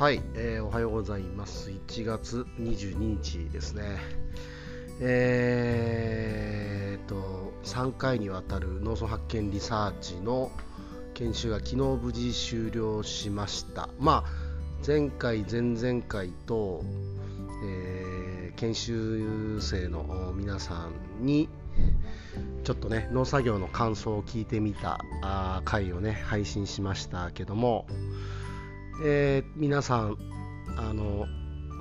はい、えー、おはようございます。1月22日ですね。えー、と、3回にわたる農村発見リサーチの研修が昨日無事終了しました。まあ、前回、前々回と、えー、研修生の皆さんにちょっとね農作業の感想を聞いてみた回をね配信しましたけども、えー、皆さんあの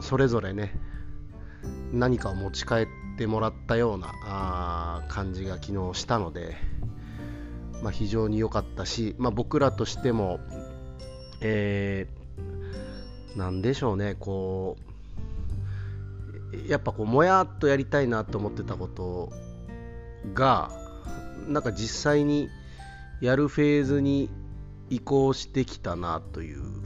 それぞれね何かを持ち帰ってもらったようなあ感じが昨日したので、まあ、非常に良かったし、まあ、僕らとしても、えー、なんでしょうねこうやっぱこうもやっとやりたいなと思ってたことがなんか実際にやるフェーズに移行してきたなという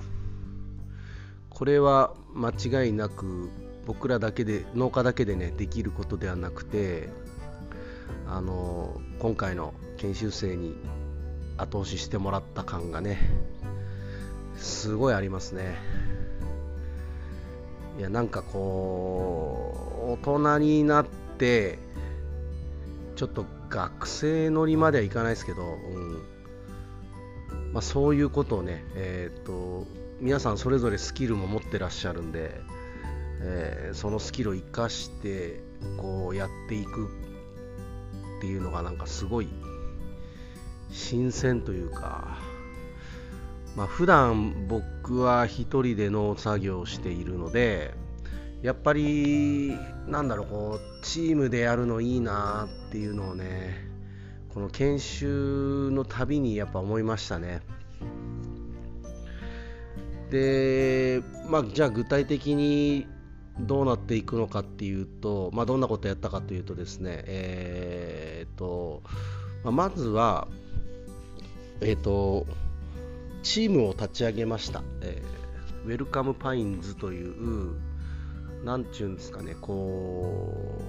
これは間違いなく僕らだけで農家だけでねできることではなくてあの今回の研修生に後押ししてもらった感がねすごいありますね。いやなんかこう大人になってちょっと学生乗りまではいかないですけど、うん。まあ、そういうことをね、えーと皆さんそれぞれスキルも持ってらっしゃるんで、えー、そのスキルを生かしてこうやっていくっていうのがなんかすごい新鮮というか、まあ、普段僕は一人で農作業をしているのでやっぱりなんだろうこうチームでやるのいいなっていうのをねこの研修のたびにやっぱ思いましたね。で、まあ、じゃあ具体的にどうなっていくのかっていうと、まあ、どんなことやったかというとですね、えーとまあ、まずは、えーと、チームを立ち上げました、えー、ウェルカムパインズというなんちゅうんですかねこ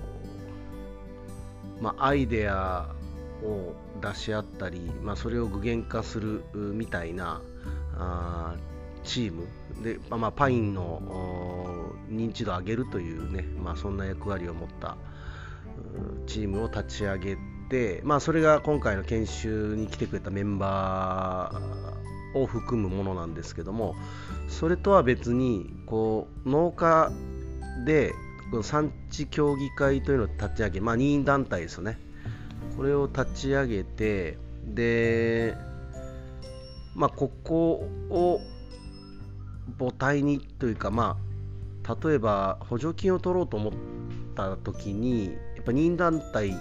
う、まあ、アイデアを出し合ったり、まあ、それを具現化するみたいなあチームで、まあ、パインの認知度を上げるというね、まあ、そんな役割を持ったチームを立ち上げて、まあ、それが今回の研修に来てくれたメンバーを含むものなんですけどもそれとは別にこう農家でこの産地協議会というのを立ち上げ、まあ、任意団体ですよね。これを立ち上げてで、まあ、ここを母体にというかまあ例えば補助金を取ろうと思った時にやっぱ任団体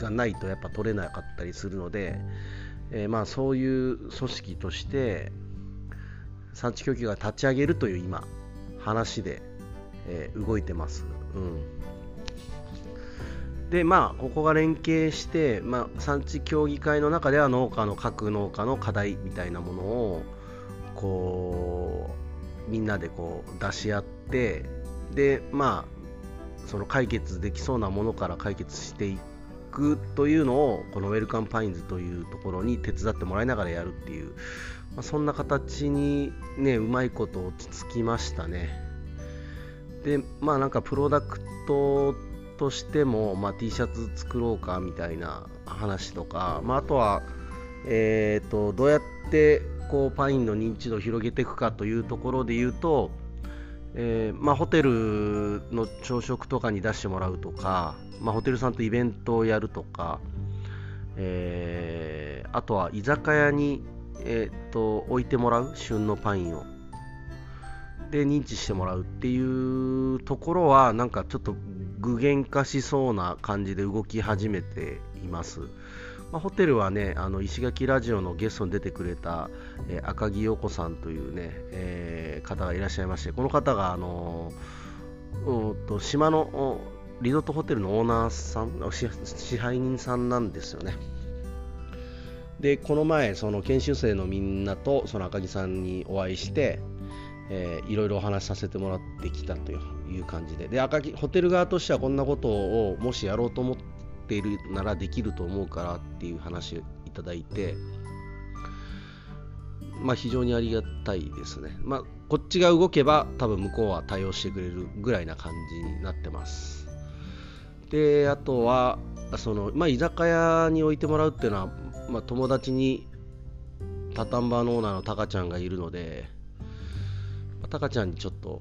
がないとやっぱ取れなかったりするので、えー、まあそういう組織として産地供給が立ち上げるという今話で、えー、動いてます。うんでまあここが連携して、まあ、産地協議会の中では農家の各農家の課題みたいなものをこうみんなでこう出し合ってでまあその解決できそうなものから解決していくというのをこのウェルカムパインズというところに手伝ってもらいながらやるっていう、まあ、そんな形にねうまいこと落ち着きましたね。でまあなんかプロダクトとしても、まあ、T シャツ作ろうかみたいな話とか、まあ、あとは、えーとどうやってこうパインの認知度を広げていくかというところで言うと、えー、まあ、ホテルの朝食とかに出してもらうとか、まあ、ホテルさんとイベントをやるとか、えー、あとは居酒屋に、えー、と置いてもらう旬のパインをで認知してもらうっていうところはなんかちょっと具現化しそうな感じで動き始めています。まあ、ホテルはねあの石垣ラジオのゲストに出てくれた、えー、赤木陽子さんというね、えー、方がいらっしゃいましてこの方があのと島のリゾートホテルのオーナーさん支配人さんなんですよね。でこの前その研修生のみんなとその赤木さんにお会いして、え、いろいろお話しさせてもらってきたという感じで。で赤木ホテル側としてはこんなことをもしやろうと思ってっているならできると思うからっていう話をいただいて、まあ、非常にありがたいですね。まあ、こっちが動けば多分向こうは対応してくれるぐらいな感じになってますであとはその、まあ、居酒屋に置いてもらうっていうのは、まあ、友達にタタンバーのオーナーのタカちゃんがいるのでタカちゃんにちょっと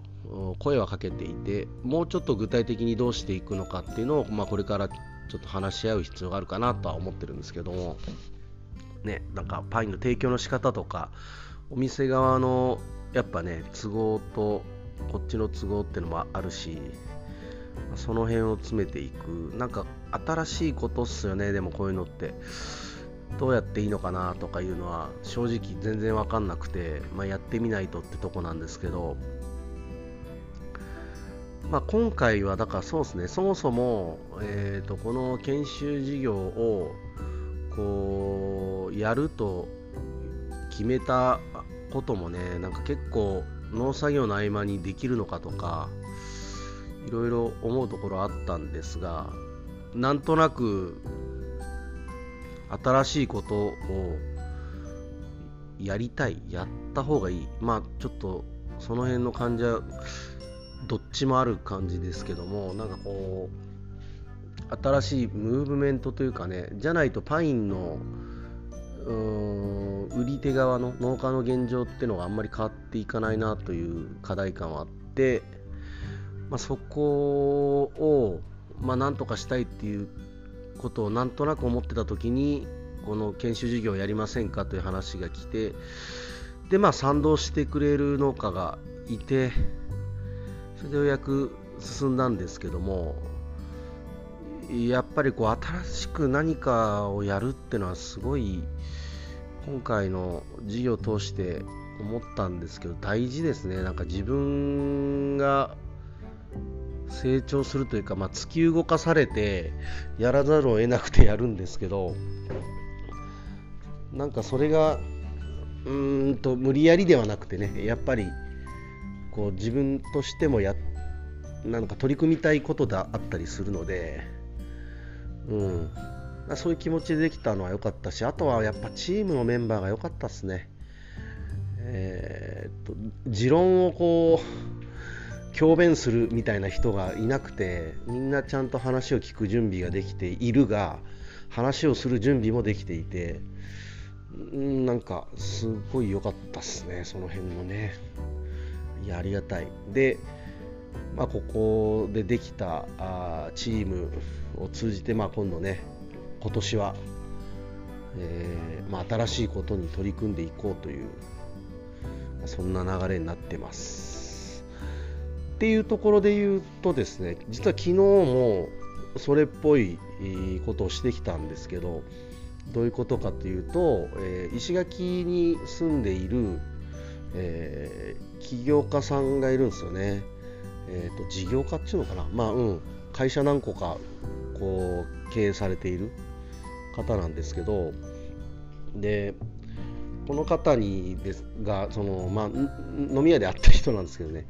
声はかけていてもうちょっと具体的にどうしていくのかっていうのを、まあ、これからちょっと話し合う必要があるかなとは思ってるんですけども。ねなんかパインの提供の仕方とかお店側のやっぱね都合とこっちの都合っていうのもあるしその辺を詰めていく。なんか新しいことっすよねでもこういうのって。どうやっていいのかなとかいうのは正直全然わかんなくて、まあ、やってみないとってとこなんですけど。まあ、今回はだからそうですね。そもそも、えーと、この研修事業をこうやると決めたこともねなんか結構農作業の合間にできるのかとかいろいろ思うところあったんですがなんとなく新しいことをやりたいやった方がいい。まあちょっとその辺の感じはどっちもある感じですけどもなんかこう新しいムーブメントというかねじゃないとパインの売り手側の農家の現状っていうのがあんまり変わっていかないなという課題感はあって、まあ、そこを、まあ、なんとかしたいっていうことをなんとなく思ってた時にこの研修事業をやりませんかという話が来てでまあ賛同してくれる農家がいてそれでようやく進んだんですけどもやっぱりこう新しく何かをやるっていうのはすごい今回の授業を通して思ったんですけど大事ですね。なんか自分が成長するというか、まあ、突き動かされてやらざるを得なくてやるんですけどなんかそれがうーんと無理やりではなくてねやっぱりこう自分としてもやなんか取り組みたいことであったりするので、うん、そういう気持ちでできたのは良かったしあとはやっぱチームのメンバーが良かったですね。えー、っと持論をこう強弁するみたいな人がいなくてみんなちゃんと話を聞く準備ができているが話をする準備もできていてなんかすごい良かったっすねその辺のね。いやありがたい。で、まあ、ここでできたあチームを通じて、まあ、今度ね今年は、えー、まあ、新しいことに取り組んでいこうというそんな流れになってます。っていうところで言うとですね実は昨日もそれっぽいことをしてきたんですけどどういうことかというと、えー、石垣に住んでいるえー、起業家さんがいるんですよね。えーと、事業家っていうのかな、まあうん、会社何個かこう経営されている方なんですけど。でこの方にですがその、まあ、飲み屋で会った人なんですけどね。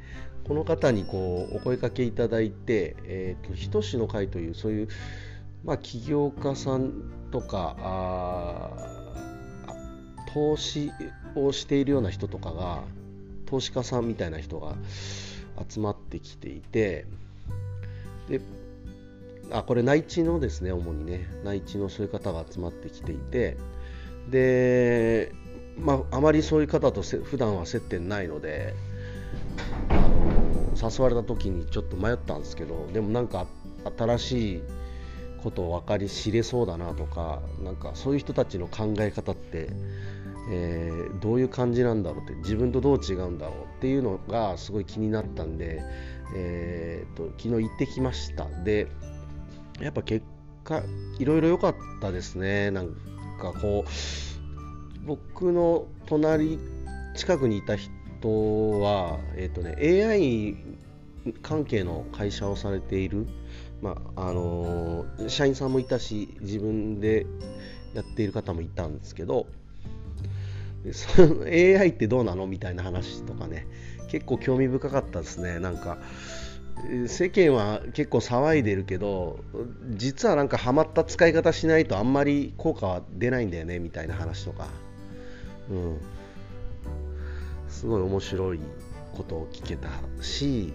この方にこうお声かけいただいて、えーと、ひとしの会というそういう、まあ、起業家さんとかあ投資をしているような人とかが投資家さんみたいな人が集まってきていてであこれ内地のですね主にね内地のそういう方が集まってきていてでまああまりそういう方と普段は接点ないのであの誘われた時にちょっと迷ったんですけどでもなんか新しいことを分かり知れそうだなとかなんかそういう人たちの考え方ってえー、どういう感じなんだろうって自分とどう違うんだろうっていうのがすごい気になったんで、えーと、昨日行ってきました。でやっぱ結果いろいろ良かったですね。なんかこう僕の隣近くにいた人は、えーとね、AI 関係の会社をされている、まああの、社員さんもいたし自分でやっている方もいたんですけどその AI ってどうなのみたいな話とかね。結構興味深かったですね。なんか世間は結構騒いでるけど実はなんかハマった使い方しないとあんまり効果は出ないんだよねみたいな話とか、うん、すごい面白いことを聞けたし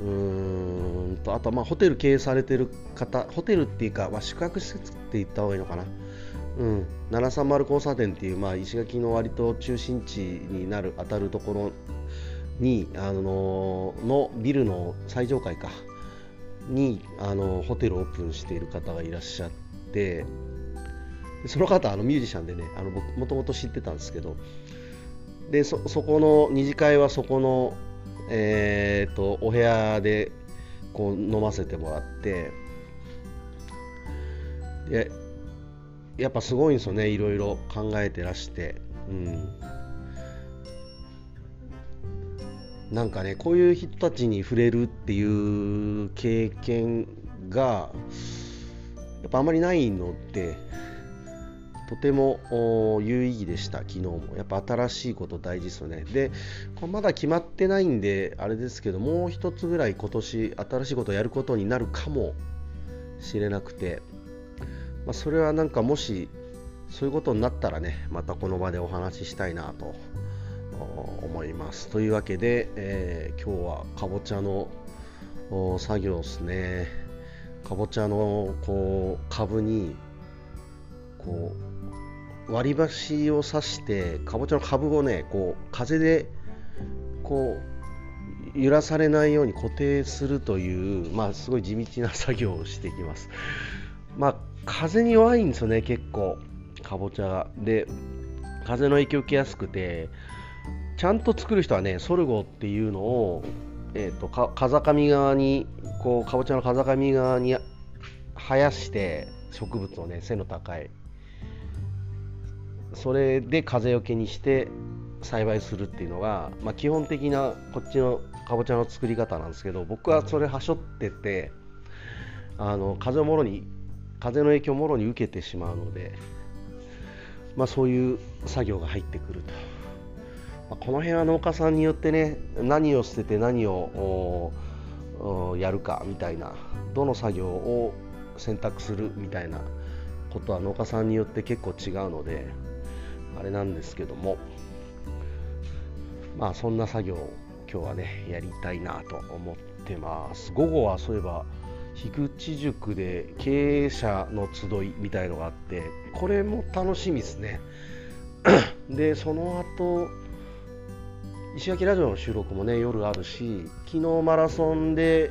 うーんとあとまあホテル経営されてる方ホテルっていうか、まあ、宿泊施設って言った方がいいのかな、うん、730交差点っていう、まあ、石垣の割と中心地になる当たるところにあののビルの最上階かにあのホテルオープンしている方がいらっしゃってその方あのミュージシャンでねあの僕もともと知ってたんですけどでそこの二次会はそこのえーと、お部屋でこう飲ませてもらってでやっぱすごいんですよねいろいろ考えてらして、うん、なんかねこういう人たちに触れるっていう経験がやっぱあまりないのでとても有意義でした、昨日も。やっぱ新しいこと大事ですよね。で、これまだ決まってないんで、あれですけど、もう一つぐらい今年新しいことをやることになるかもしれなくて、まあ、それはなんかもしそういうことになったらね、またこの場でお話ししたいなと思います。というわけで、えー、今日はかぼちゃの作業ですね。かぼちゃのこう株にこう割り箸を刺してかぼちゃの株をねこう風でこう揺らされないように固定するという、まあ、すごい地道な作業をしていきます。まあ、風に弱いんですよね、結構、かぼちゃが。で、風の影響を受けやすくて、ちゃんと作る人はね、ソルゴっていうのを、えーと、か風上側に、こうかぼちゃの風上側に生やして植物をね、背の高いそれで風よけにして栽培するっていうのが、まあ、基本的なこっちのかぼちゃの作り方なんですけど僕はそれはしょっててあの風をもろに風の影響をもろに受けてしまうので、まあ、そういう作業が入ってくると、まあ、この辺は農家さんによってね何を捨てて何をやるかみたいなどの作業を選択するみたいなことは農家さんによって結構違うのであれなんですけどもまあそんな作業を今日はねやりたいなと思ってます。午後はそういえば樋口塾で経営者の集いみたいのがあってこれも楽しみですね。でその後石垣ラジオの収録もね夜あるし昨日マラソンで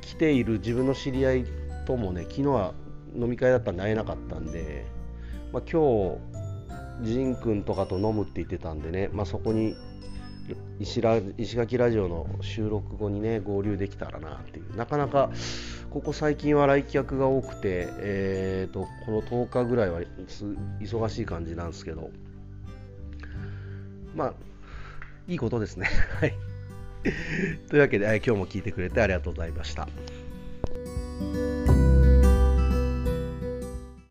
来ている自分の知り合いともね昨日は飲み会だったんで会えなかったんで、まあ、今日仁君とかと飲むって言ってたんでね、まあ、そこに石ラ石垣ラジオの収録後にね合流できたらなっていう。なかなかここ最近は来客が多くて、えーと、この10日ぐらいは忙しい感じなんですけど。まあいいことですね。はい。というわけで今日も聞いてくれてありがとうございました。